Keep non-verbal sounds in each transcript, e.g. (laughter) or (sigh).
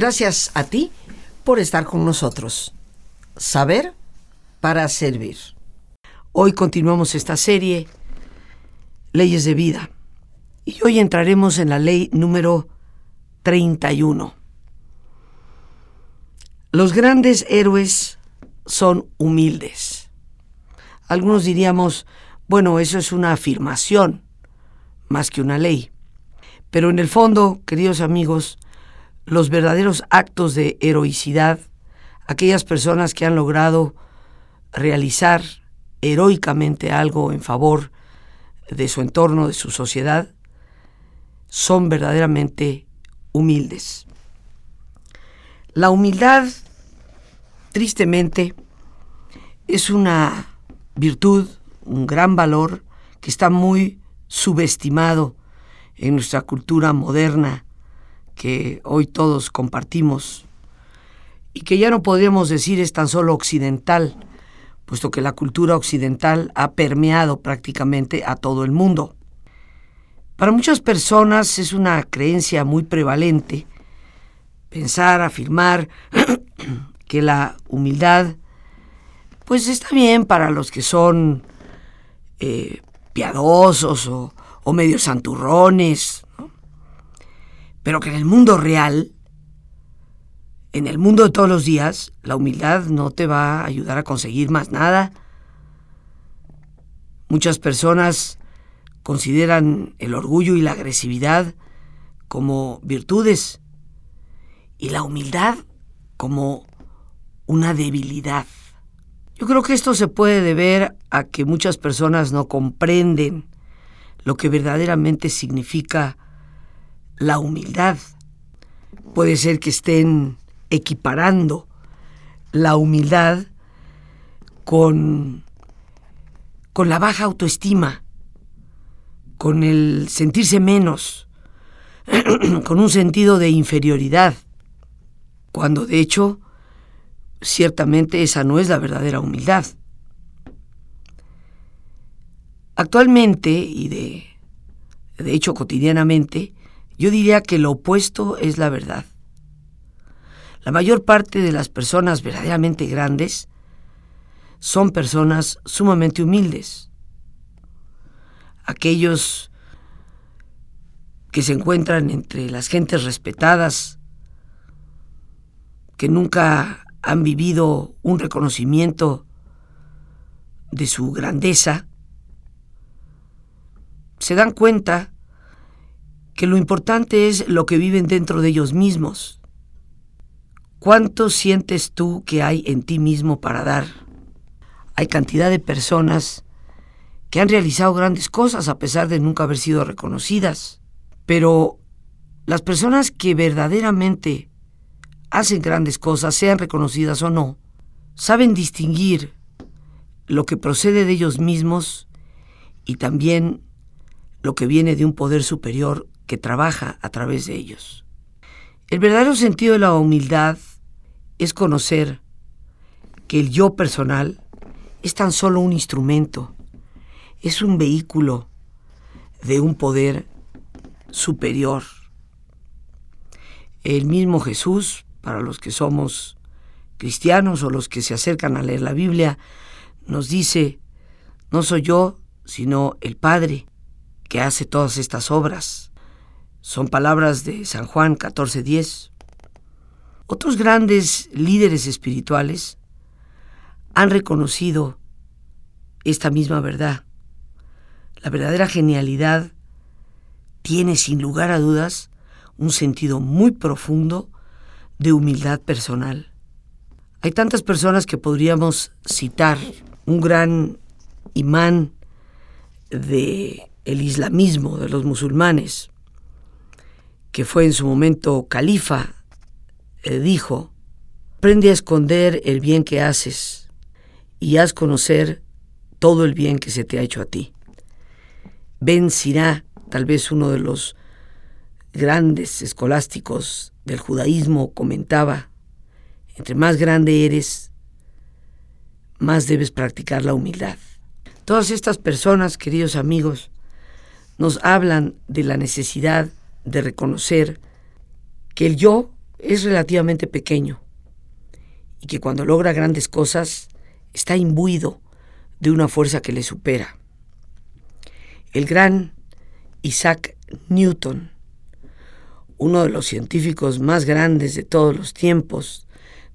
Gracias a ti por estar con nosotros. Saber para servir. Hoy continuamos esta serie, Leyes de Vida. Y hoy entraremos en la ley número 31. Los grandes héroes son humildes. Algunos diríamos, bueno, eso es una afirmación más que una ley. Pero en el fondo, queridos amigos, los verdaderos actos de heroicidad, aquellas personas que han logrado realizar heroicamente algo en favor de su entorno, de su sociedad, son verdaderamente humildes. La humildad, tristemente, es una virtud, un gran valor que está muy subestimado en nuestra cultura moderna que hoy todos compartimos y que ya no podemos decir es tan solo occidental, puesto que la cultura occidental ha permeado prácticamente a todo el mundo. Para muchas personas es una creencia muy prevalente pensar, afirmar (clears throat) que la humildad pues está bien para los que son eh, piadosos o, o medio santurrones, pero que en el mundo real, en el mundo de todos los días, la humildad no te va a ayudar a conseguir más nada. Muchas personas consideran el orgullo y la agresividad como virtudes y la humildad como una debilidad. Yo creo que esto se puede deber a que muchas personas no comprenden lo que verdaderamente significa la humildad. Puede ser que estén equiparando la humildad con, con la baja autoestima, con el sentirse menos, (clears throat) con un sentido de inferioridad, cuando de hecho ciertamente esa no es la verdadera humildad. Actualmente y de, de hecho cotidianamente, yo diría que lo opuesto es la verdad. La mayor parte de las personas verdaderamente grandes son personas sumamente humildes. Aquellos que se encuentran entre las gentes respetadas, que nunca han vivido un reconocimiento de su grandeza, se dan cuenta que lo importante es lo que viven dentro de ellos mismos. ¿Cuánto sientes tú que hay en ti mismo para dar? Hay cantidad de personas que han realizado grandes cosas a pesar de nunca haber sido reconocidas, pero las personas que verdaderamente hacen grandes cosas, sean reconocidas o no, saben distinguir lo que procede de ellos mismos y también lo que viene de un poder superior que trabaja a través de ellos. El verdadero sentido de la humildad es conocer que el yo personal es tan solo un instrumento, es un vehículo de un poder superior. El mismo Jesús, para los que somos cristianos o los que se acercan a leer la Biblia, nos dice, no soy yo, sino el Padre que hace todas estas obras. Son palabras de San Juan 14:10. Otros grandes líderes espirituales han reconocido esta misma verdad. La verdadera genialidad tiene sin lugar a dudas un sentido muy profundo de humildad personal. Hay tantas personas que podríamos citar. Un gran imán de el islamismo de los musulmanes, que fue en su momento califa, dijo, aprende a esconder el bien que haces y haz conocer todo el bien que se te ha hecho a ti. Ben Sirá, tal vez uno de los grandes escolásticos del judaísmo, comentaba, entre más grande eres, más debes practicar la humildad. Todas estas personas, queridos amigos, nos hablan de la necesidad de reconocer que el yo es relativamente pequeño y que cuando logra grandes cosas está imbuido de una fuerza que le supera. El gran Isaac Newton, uno de los científicos más grandes de todos los tiempos,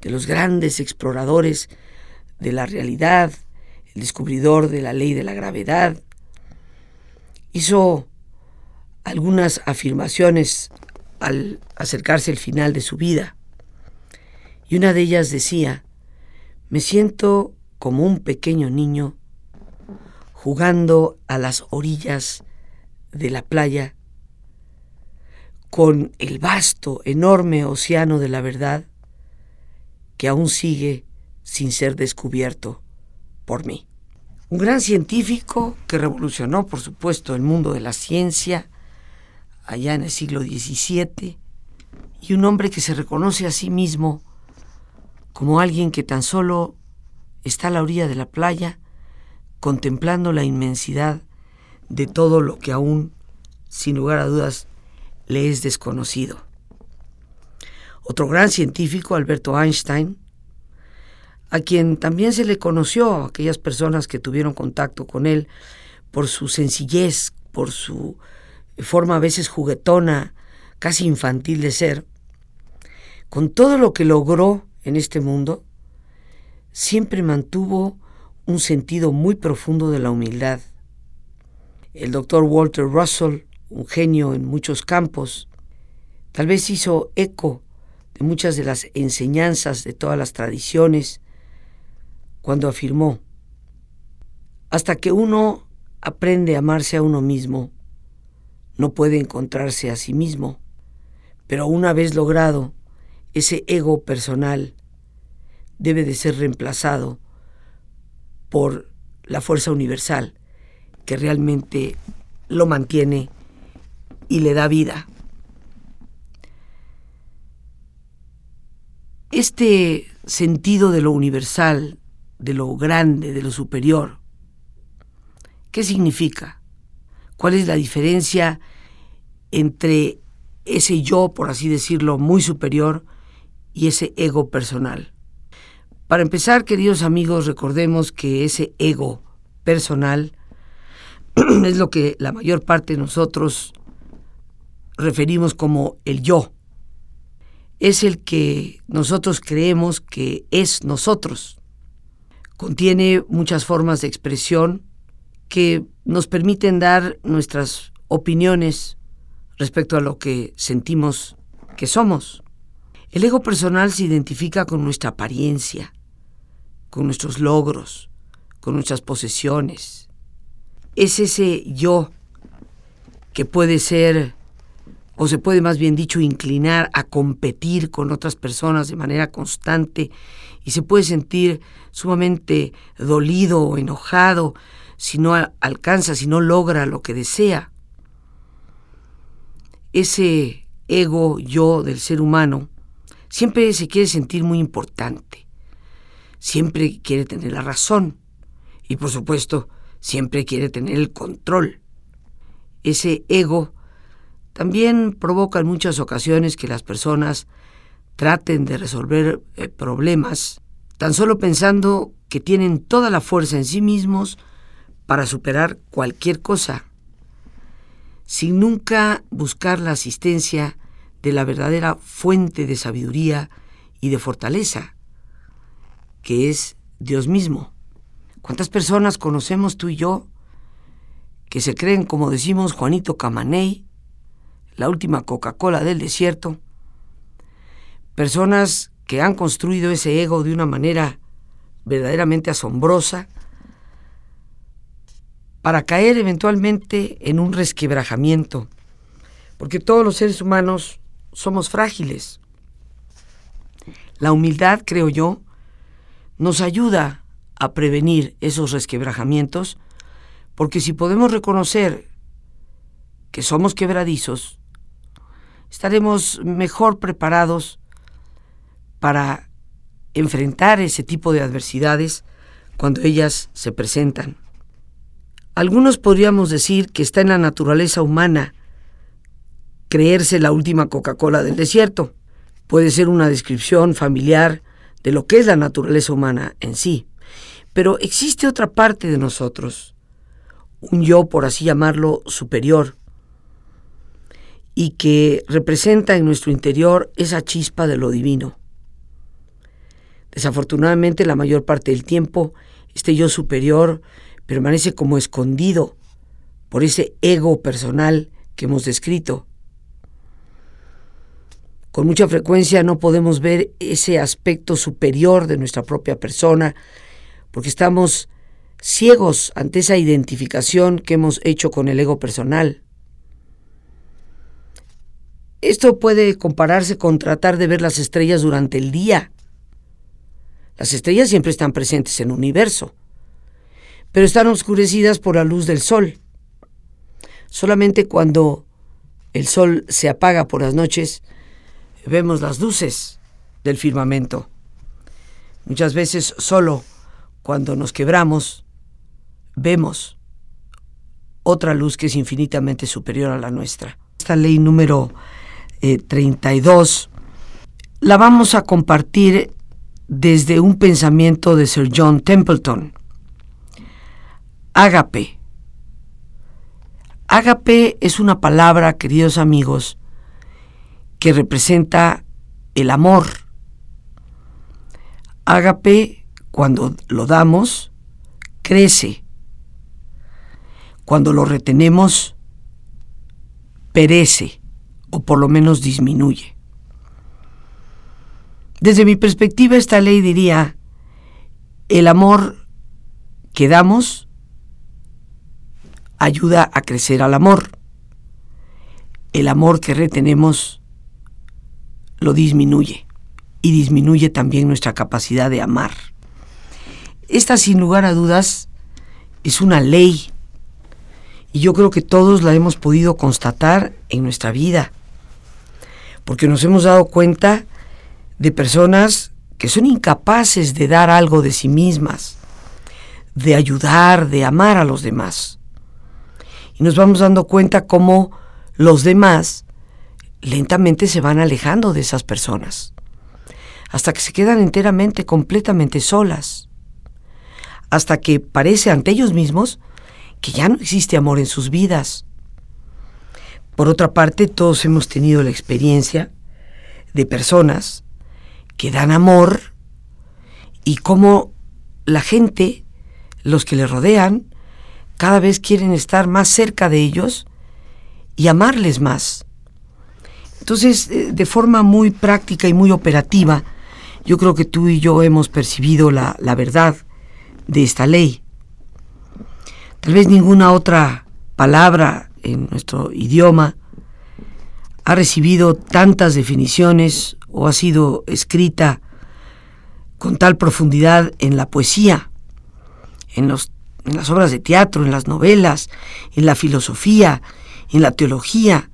de los grandes exploradores de la realidad, el descubridor de la ley de la gravedad, hizo algunas afirmaciones al acercarse el final de su vida. Y una de ellas decía, me siento como un pequeño niño jugando a las orillas de la playa con el vasto, enorme océano de la verdad que aún sigue sin ser descubierto por mí. Un gran científico que revolucionó, por supuesto, el mundo de la ciencia allá en el siglo XVII y un hombre que se reconoce a sí mismo como alguien que tan solo está a la orilla de la playa contemplando la inmensidad de todo lo que aún, sin lugar a dudas, le es desconocido. Otro gran científico, Alberto Einstein, a quien también se le conoció a aquellas personas que tuvieron contacto con él por su sencillez, por su forma a veces juguetona, casi infantil de ser, con todo lo que logró en este mundo, siempre mantuvo un sentido muy profundo de la humildad. El doctor Walter Russell, un genio en muchos campos, tal vez hizo eco de muchas de las enseñanzas de todas las tradiciones cuando afirmó, hasta que uno aprende a amarse a uno mismo, no puede encontrarse a sí mismo, pero una vez logrado, ese ego personal debe de ser reemplazado por la fuerza universal que realmente lo mantiene y le da vida. Este sentido de lo universal, de lo grande, de lo superior, ¿qué significa? ¿Cuál es la diferencia entre ese yo, por así decirlo, muy superior y ese ego personal? Para empezar, queridos amigos, recordemos que ese ego personal (clears throat) es lo que la mayor parte de nosotros referimos como el yo. Es el que nosotros creemos que es nosotros. Contiene muchas formas de expresión que nos permiten dar nuestras opiniones respecto a lo que sentimos que somos. El ego personal se identifica con nuestra apariencia, con nuestros logros, con nuestras posesiones. Es ese yo que puede ser, o se puede más bien dicho, inclinar a competir con otras personas de manera constante y se puede sentir sumamente dolido o enojado si no alcanza, si no logra lo que desea. Ese ego yo del ser humano siempre se quiere sentir muy importante siempre quiere tener la razón y por supuesto siempre quiere tener el control. Ese ego también provoca en muchas ocasiones que las personas traten de resolver eh, problemas tan solo pensando que tienen toda la fuerza en sí mismos para superar cualquier cosa, sin nunca buscar la asistencia de la verdadera fuente de sabiduría y de fortaleza, que es Dios mismo. ¿Cuántas personas conocemos tú y yo que se creen, como decimos Juanito Camaney, la última Coca-Cola del desierto? Personas que han construido ese ego de una manera verdaderamente asombrosa para caer eventualmente en un resquebrajamiento, porque todos los seres humanos somos frágiles. La humildad, creo yo, nos ayuda a prevenir esos resquebrajamientos, porque si podemos reconocer que somos quebradizos, estaremos mejor preparados para enfrentar ese tipo de adversidades cuando ellas se presentan. Algunos podríamos decir que está en la naturaleza humana creerse la última Coca-Cola del desierto, puede ser una descripción familiar de lo que es la naturaleza humana en sí. Pero existe otra parte de nosotros, un yo, por así llamarlo, superior, y que representa en nuestro interior esa chispa de lo divino. Desafortunadamente, la mayor parte del tiempo, este yo superior permanece como escondido por ese ego personal que hemos descrito. Con mucha frecuencia no podemos ver ese aspecto superior de nuestra propia persona porque estamos ciegos ante esa identificación que hemos hecho con el ego personal. Esto puede compararse con tratar de ver las estrellas durante el día. Las estrellas siempre están presentes en el universo, pero están oscurecidas por la luz del sol. Solamente cuando el sol se apaga por las noches, vemos las luces del firmamento. Muchas veces solo cuando nos quebramos, vemos otra luz que es infinitamente superior a la nuestra. Esta ley número 32 eh, la vamos a compartir desde un pensamiento de Sir John Templeton. Ágape. Ágape es una palabra, queridos amigos, que representa el amor. Ágape, cuando lo damos, crece. Cuando lo retenemos, perece o por lo menos disminuye. Desde mi perspectiva, esta ley diría, el amor que damos ayuda a crecer al amor. El amor que retenemos lo disminuye y disminuye también nuestra capacidad de amar. Esta, sin lugar a dudas, es una ley y yo creo que todos la hemos podido constatar en nuestra vida porque nos hemos dado cuenta de personas que son incapaces de dar algo de sí mismas, de ayudar, de amar a los demás. Y nos vamos dando cuenta cómo los demás lentamente se van alejando de esas personas, hasta que se quedan enteramente, completamente solas, hasta que parece ante ellos mismos que ya no existe amor en sus vidas. Por otra parte, todos hemos tenido la experiencia de personas que dan amor y cómo la gente, los que le rodean, cada vez quieren estar más cerca de ellos y amarles más. Entonces, eh, de forma muy práctica y muy operativa, yo creo que tú y yo hemos percibido la, la verdad de esta ley. Tal vez ninguna otra palabra en nuestro idioma ha recibido tantas definiciones o ha sido escrita con tal profundidad en la poesía, en, los, en las obras de teatro, en las novelas, en la filosofía, en la teología.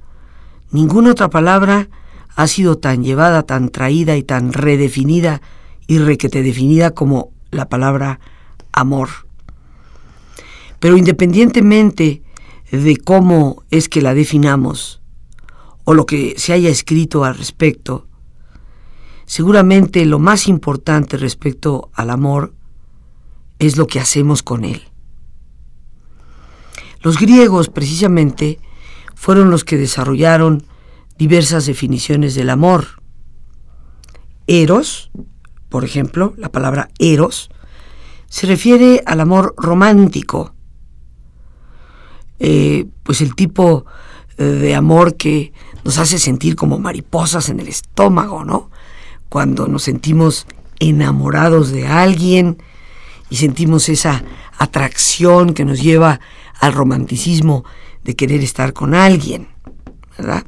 Ninguna otra palabra ha sido tan llevada, tan traída y tan redefinida y requete definida como la palabra amor. Pero independientemente de cómo es que la definamos o lo que se haya escrito al respecto, seguramente lo más importante respecto al amor es lo que hacemos con él. Los griegos, precisamente, fueron los que desarrollaron diversas definiciones del amor. Eros, por ejemplo, la palabra eros, se refiere al amor romántico, eh, pues el tipo eh, de amor que nos hace sentir como mariposas en el estómago, ¿no? Cuando nos sentimos enamorados de alguien y sentimos esa atracción que nos lleva al romanticismo de querer estar con alguien, ¿verdad?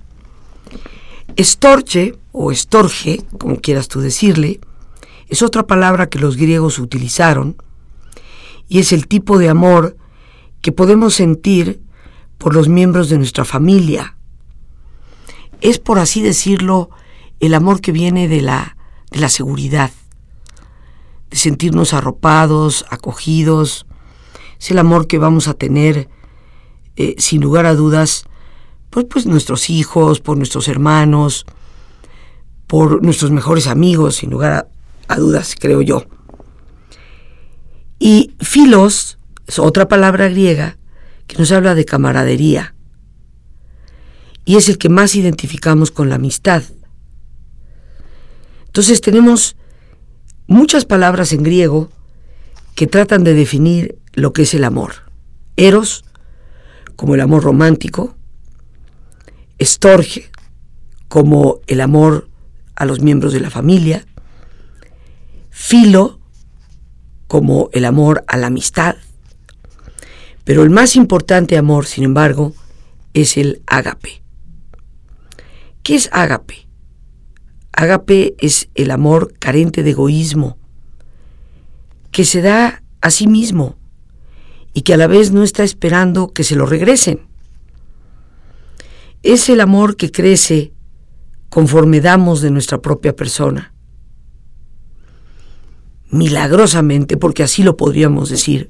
Estorche o estorge, como quieras tú decirle, es otra palabra que los griegos utilizaron y es el tipo de amor que podemos sentir por los miembros de nuestra familia. Es, por así decirlo, el amor que viene de la, de la seguridad, de sentirnos arropados, acogidos. Es el amor que vamos a tener, eh, sin lugar a dudas, pues, pues nuestros hijos, por nuestros hermanos, por nuestros mejores amigos, sin lugar a, dudas, creo yo. Y filos es otra palabra griega que nos habla de camaradería. Y es el que más identificamos con la amistad. Entonces tenemos muchas palabras en griego que tratan de definir lo que es el amor. Eros, como el amor romántico, estorge, como el amor a los miembros de la familia, filo, como el amor a la amistad, pero el más importante amor, sin embargo, es el ágape. ¿Qué es ágape? Ágape es el amor carente de egoísmo, que se da a sí mismo y que a la vez no está esperando que se lo regresen. Es el amor que crece conforme damos de nuestra propia persona. Milagrosamente, porque así lo podríamos decir,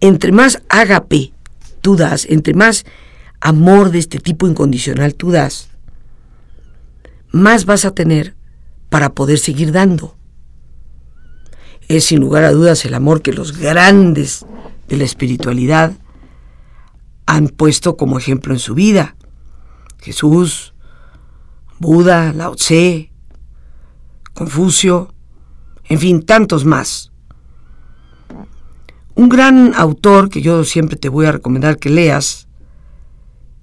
entre más ágape tú das, entre más amor de este tipo incondicional tú das, más vas a tener para poder seguir dando. Es sin lugar a dudas el amor que los grandes de la espiritualidad han puesto como ejemplo en su vida. Jesús, Buda, Lao Tse, Confucio, en fin, tantos más. Un gran autor que yo siempre te voy a recomendar que leas,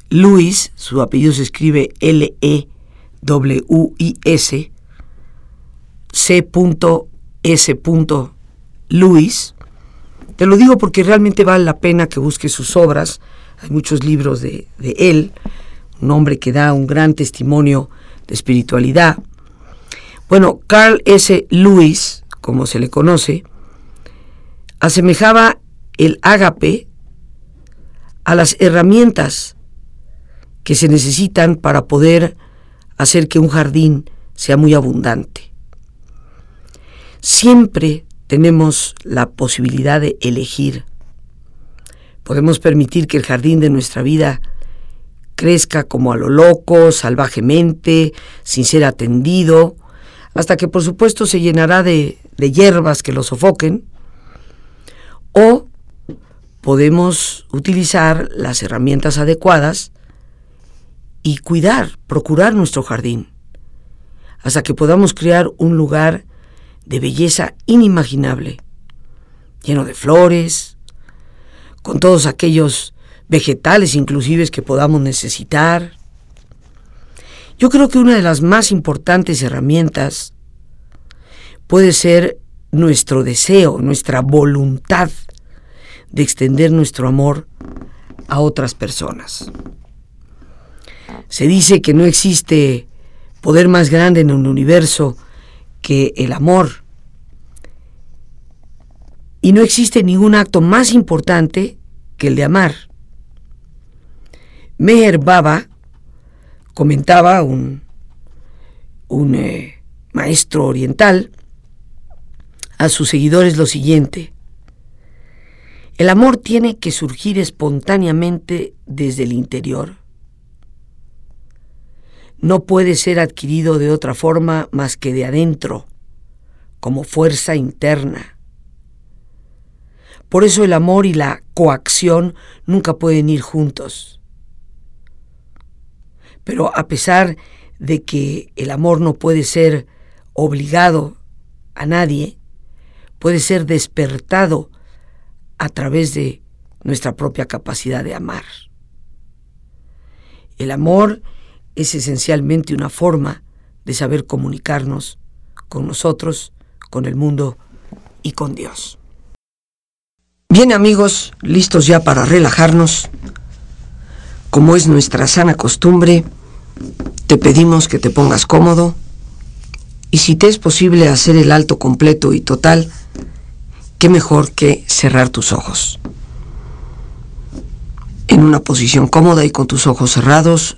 Luis, su apellido se escribe L-E, W-I-S, C.S. Luis. Te lo digo porque realmente vale la pena que busques sus obras. Hay muchos libros de, de él, un hombre que da un gran testimonio de espiritualidad. Bueno, Carl S. Lewis, como se le conoce, asemejaba el ágape a las herramientas que se necesitan para poder hacer que un jardín sea muy abundante. Siempre tenemos la posibilidad de elegir. Podemos permitir que el jardín de nuestra vida crezca como a lo loco, salvajemente, sin ser atendido, hasta que por supuesto se llenará de, de hierbas que lo sofoquen, o podemos utilizar las herramientas adecuadas y cuidar, procurar nuestro jardín, hasta que podamos crear un lugar de belleza inimaginable, lleno de flores, con todos aquellos vegetales inclusive que podamos necesitar. Yo creo que una de las más importantes herramientas puede ser nuestro deseo, nuestra voluntad de extender nuestro amor a otras personas. Se dice que no existe poder más grande en el universo que el amor. Y no existe ningún acto más importante que el de amar. Meher Baba comentaba, un, un eh, maestro oriental, a sus seguidores lo siguiente. El amor tiene que surgir espontáneamente desde el interior no puede ser adquirido de otra forma más que de adentro, como fuerza interna. Por eso el amor y la coacción nunca pueden ir juntos. Pero a pesar de que el amor no puede ser obligado a nadie, puede ser despertado a través de nuestra propia capacidad de amar. El amor es esencialmente una forma de saber comunicarnos con nosotros, con el mundo y con Dios. Bien amigos, listos ya para relajarnos. Como es nuestra sana costumbre, te pedimos que te pongas cómodo y si te es posible hacer el alto completo y total, qué mejor que cerrar tus ojos. En una posición cómoda y con tus ojos cerrados,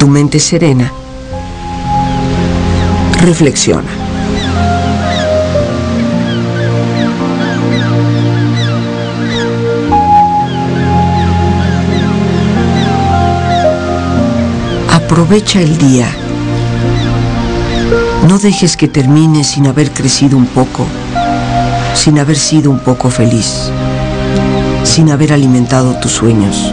tu mente serena, reflexiona. Aprovecha el día. No dejes que termine sin haber crecido un poco, sin haber sido un poco feliz, sin haber alimentado tus sueños.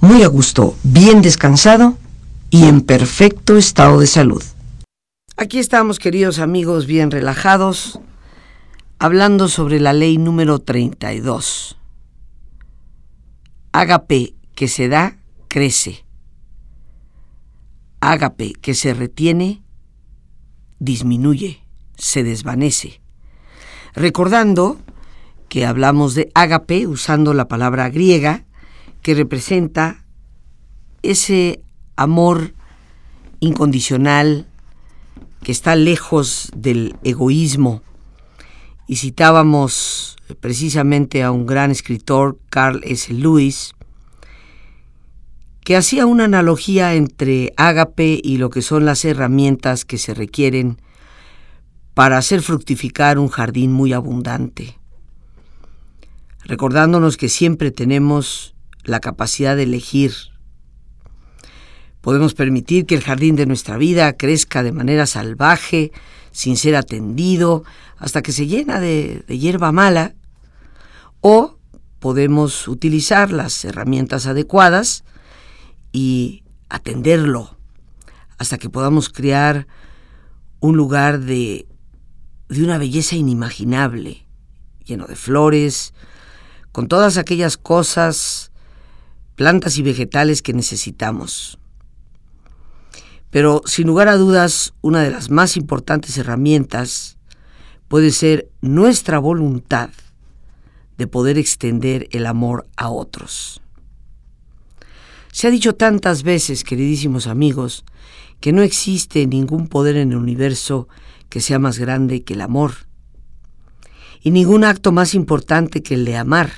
muy a gusto, bien descansado y en perfecto estado de salud. Aquí estamos, queridos amigos, bien relajados, hablando sobre la ley número 32. Ágape que se da, crece. Ágape que se retiene, disminuye, se desvanece. Recordando que hablamos de ágape usando la palabra griega que representa ese amor incondicional que está lejos del egoísmo. Y citábamos precisamente a un gran escritor, Carl S. Lewis, que hacía una analogía entre ágape y lo que son las herramientas que se requieren para hacer fructificar un jardín muy abundante, recordándonos que siempre tenemos la capacidad de elegir. Podemos permitir que el jardín de nuestra vida crezca de manera salvaje, sin ser atendido, hasta que se llena de, hierba mala, o podemos utilizar las herramientas adecuadas y atenderlo hasta que podamos crear un lugar de, de una belleza inimaginable, lleno de flores, con todas aquellas cosas, plantas y vegetales que necesitamos. Pero sin lugar a dudas, una de las más importantes herramientas puede ser nuestra voluntad de poder extender el amor a otros. Se ha dicho tantas veces, queridísimos amigos, que no existe ningún poder en el universo que sea más grande que el amor, y ningún acto más importante que el de amar.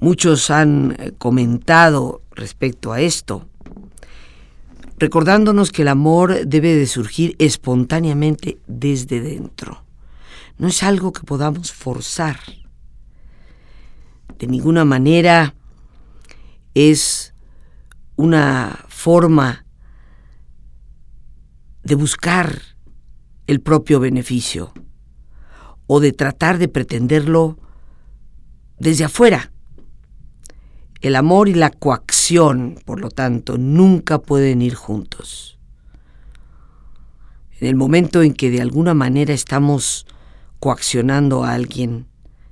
Muchos han eh, comentado respecto a esto, recordándonos que el amor debe de surgir espontáneamente desde dentro. No es algo que podamos forzar. De ninguna manera es una forma de buscar el propio beneficio o de tratar de pretenderlo desde afuera. El amor y la coacción, por lo tanto, nunca pueden ir juntos. En el momento en que de alguna manera estamos coaccionando a alguien,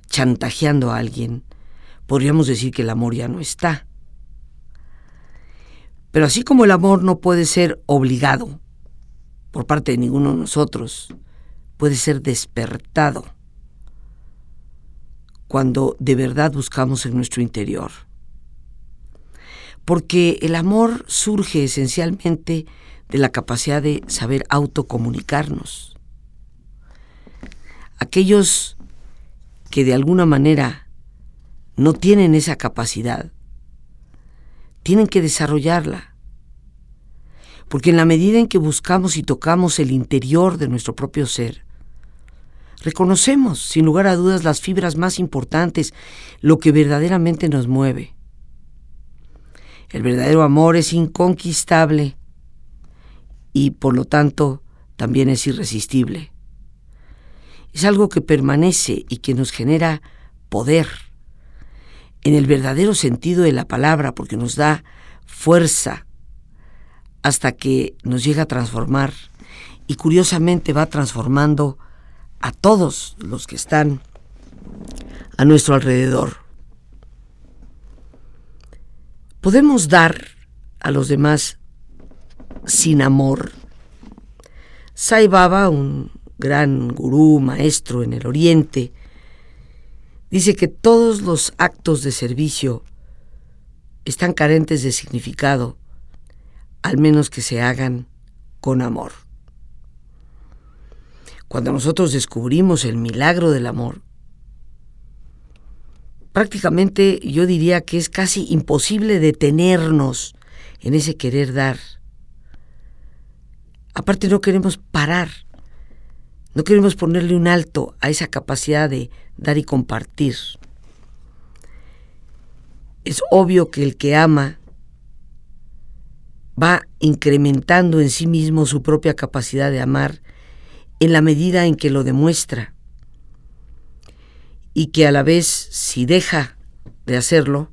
chantajeando a alguien, podríamos decir que el amor ya no está. Pero así como el amor no puede ser obligado por parte de ninguno de nosotros, puede ser despertado cuando de verdad buscamos en nuestro interior. Porque el amor surge esencialmente de la capacidad de saber autocomunicarnos. aquellos que de alguna manera no tienen esa capacidad, tienen que desarrollarla. Porque en la medida en que buscamos y tocamos el interior de nuestro propio ser, reconocemos sin lugar a dudas las fibras más importantes, lo que verdaderamente nos mueve. El verdadero amor es inconquistable y por lo tanto también es irresistible. Es algo que permanece y que nos genera poder en el verdadero sentido de la palabra porque nos da fuerza hasta que nos llega a transformar y curiosamente va transformando a todos los que están a nuestro alrededor. Podemos dar a los demás sin amor. Sai Baba, un gran gurú, maestro en el Oriente, dice que todos los actos de servicio están carentes de significado, al menos que se hagan con amor. Cuando nosotros descubrimos el milagro del amor, prácticamente yo diría que es casi imposible detenernos en ese querer dar. Aparte no queremos parar, no queremos ponerle un alto a esa capacidad de dar y compartir. Es obvio que el que ama va incrementando en sí mismo su propia capacidad de amar en la medida en que lo demuestra y que a la vez si deja de hacerlo,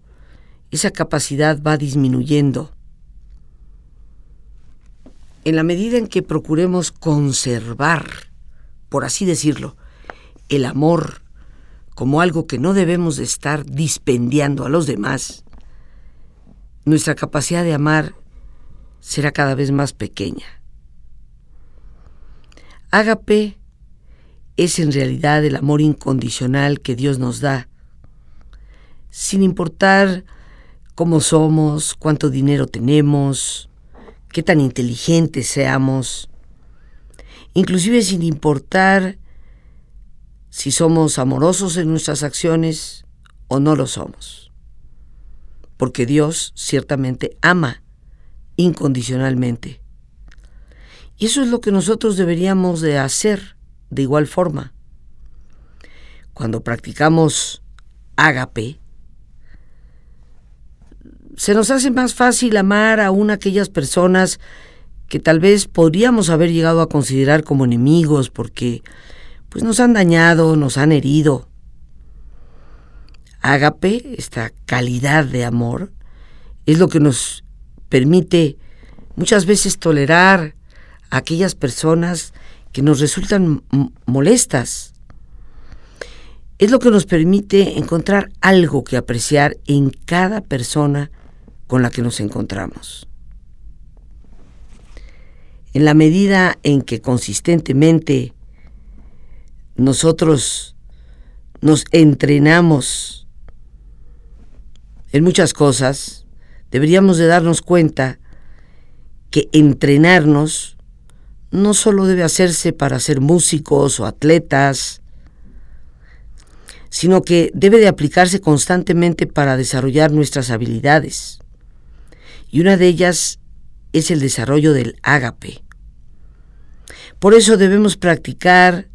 esa capacidad va disminuyendo. En la medida en que procuremos conservar, por así decirlo, el amor como algo que no debemos de estar dispendiando a los demás, nuestra capacidad de amar será cada vez más pequeña. Ágape es en realidad el amor incondicional que Dios nos da, sin importar cómo somos, cuánto dinero tenemos, qué tan inteligentes seamos, inclusive sin importar si somos amorosos en nuestras acciones o no lo somos. Porque Dios ciertamente ama incondicionalmente. Y eso es lo que nosotros deberíamos de hacer de igual forma. Cuando practicamos ágape, se nos hace más fácil amar aún aquellas personas que tal vez podríamos haber llegado a considerar como enemigos porque pues nos han dañado, nos han herido. Ágape, esta calidad de amor, es lo que nos permite muchas veces tolerar a aquellas personas que nos resultan molestas. Es lo que nos permite encontrar algo que apreciar en cada persona con la que nos encontramos. En la medida en que consistentemente nosotros nos entrenamos en muchas cosas, deberíamos de darnos cuenta que entrenarnos no solo debe hacerse para ser músicos o atletas, sino que debe de aplicarse constantemente para desarrollar nuestras habilidades. Y una de ellas es el desarrollo del ágape. Por eso debemos practicar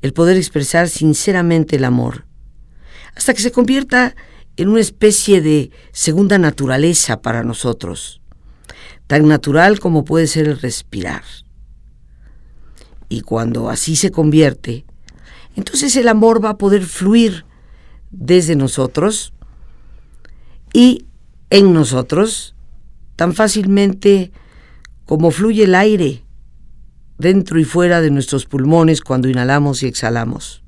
el poder expresar sinceramente el amor, hasta que se convierta en una especie de segunda naturaleza para nosotros, tan natural como puede ser el respirar. Y cuando así se convierte, entonces el amor va a poder fluir desde nosotros y en nosotros tan fácilmente como fluye el aire dentro y fuera de nuestros pulmones cuando inhalamos y exhalamos.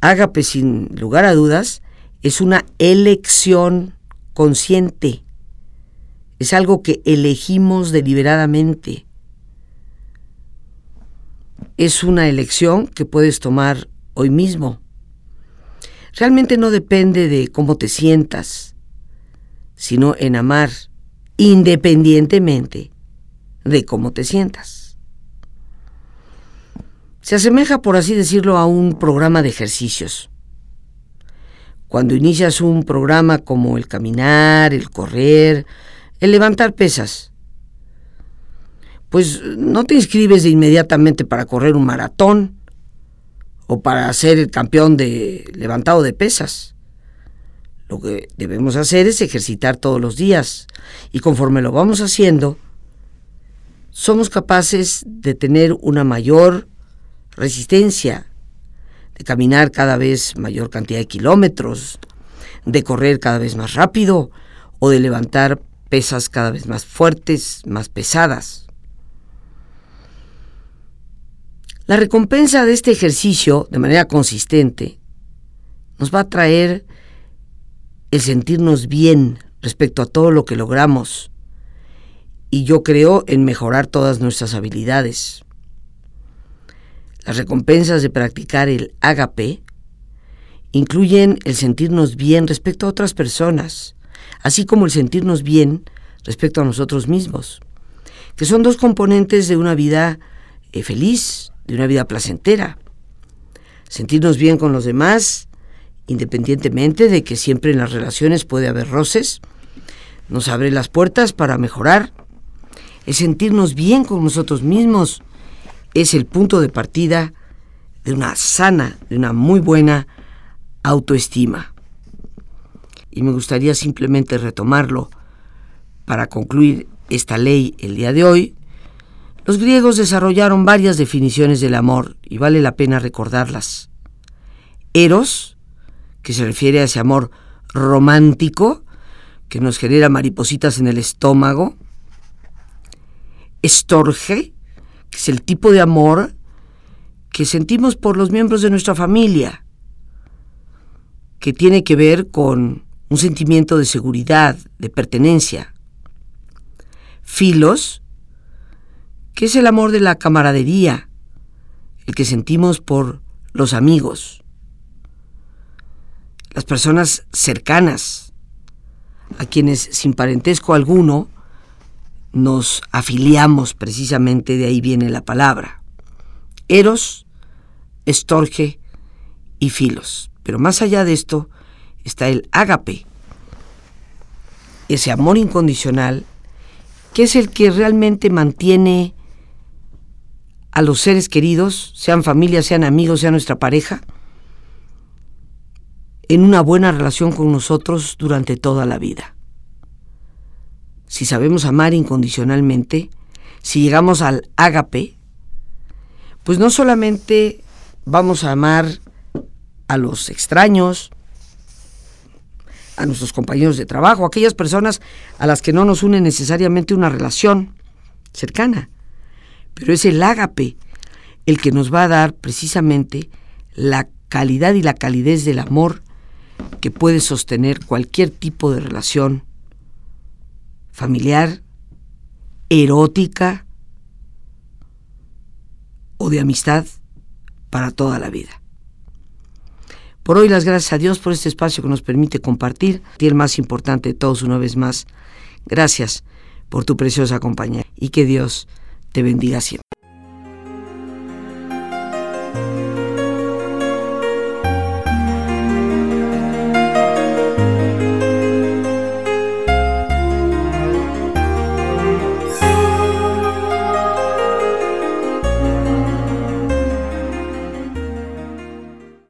Ágape, sin lugar a dudas, es una elección consciente. Es algo que elegimos deliberadamente. Es una elección que puedes tomar hoy mismo. Realmente no depende de cómo te sientas, sino en amar independientemente de cómo te sientas. Se asemeja, por así decirlo, a un programa de ejercicios. Cuando inicias un programa como el caminar, el correr, el levantar pesas, pues no te inscribes inmediatamente para correr un maratón o para ser el campeón de levantado de pesas. Lo que debemos hacer es ejercitar todos los días y conforme lo vamos haciendo, somos capaces de tener una mayor resistencia, de caminar cada vez mayor cantidad de kilómetros, de correr cada vez más rápido o de levantar pesas cada vez más fuertes, más pesadas. La recompensa de este ejercicio, de manera consistente, nos va a traer el sentirnos bien respecto a todo lo que logramos. Y yo creo en mejorar todas nuestras habilidades. Las recompensas de practicar el ágape incluyen el sentirnos bien respecto a otras personas, así como el sentirnos bien respecto a nosotros mismos, que son dos componentes de una vida eh, feliz, de una vida placentera. Sentirnos bien con los demás independientemente de que siempre en las relaciones puede haber roces, nos abre las puertas para mejorar. El sentirnos bien con nosotros mismos es el punto de partida de una sana, de una muy buena autoestima. Y me gustaría simplemente retomarlo para concluir esta ley el día de hoy. Los griegos desarrollaron varias definiciones del amor y vale la pena recordarlas. Eros que se refiere a ese amor romántico que nos genera maripositas en el estómago. Estorge, que es el tipo de amor que sentimos por los miembros de nuestra familia, que tiene que ver con un sentimiento de seguridad, de pertenencia. Filos, que es el amor de la camaradería, el que sentimos por los amigos las personas cercanas, a quienes sin parentesco alguno nos afiliamos precisamente, de ahí viene la palabra. Eros, estorge y filos. Pero más allá de esto está el ágape, ese amor incondicional que es el que realmente mantiene a los seres queridos, sean familia, sean amigos, sean nuestra pareja, en una buena relación con nosotros durante toda la vida. Si sabemos amar incondicionalmente, si llegamos al ágape, pues no solamente vamos a amar a los extraños, a nuestros compañeros de trabajo, a aquellas personas a las que no nos une necesariamente una relación cercana, pero es el ágape el que nos va a dar precisamente la calidad y la calidez del amor que puede sostener cualquier tipo de relación familiar, erótica o de amistad para toda la vida. Por hoy las gracias a Dios por este espacio que nos permite compartir y el más importante de todos una vez más. Gracias por tu preciosa compañía y que Dios te bendiga siempre.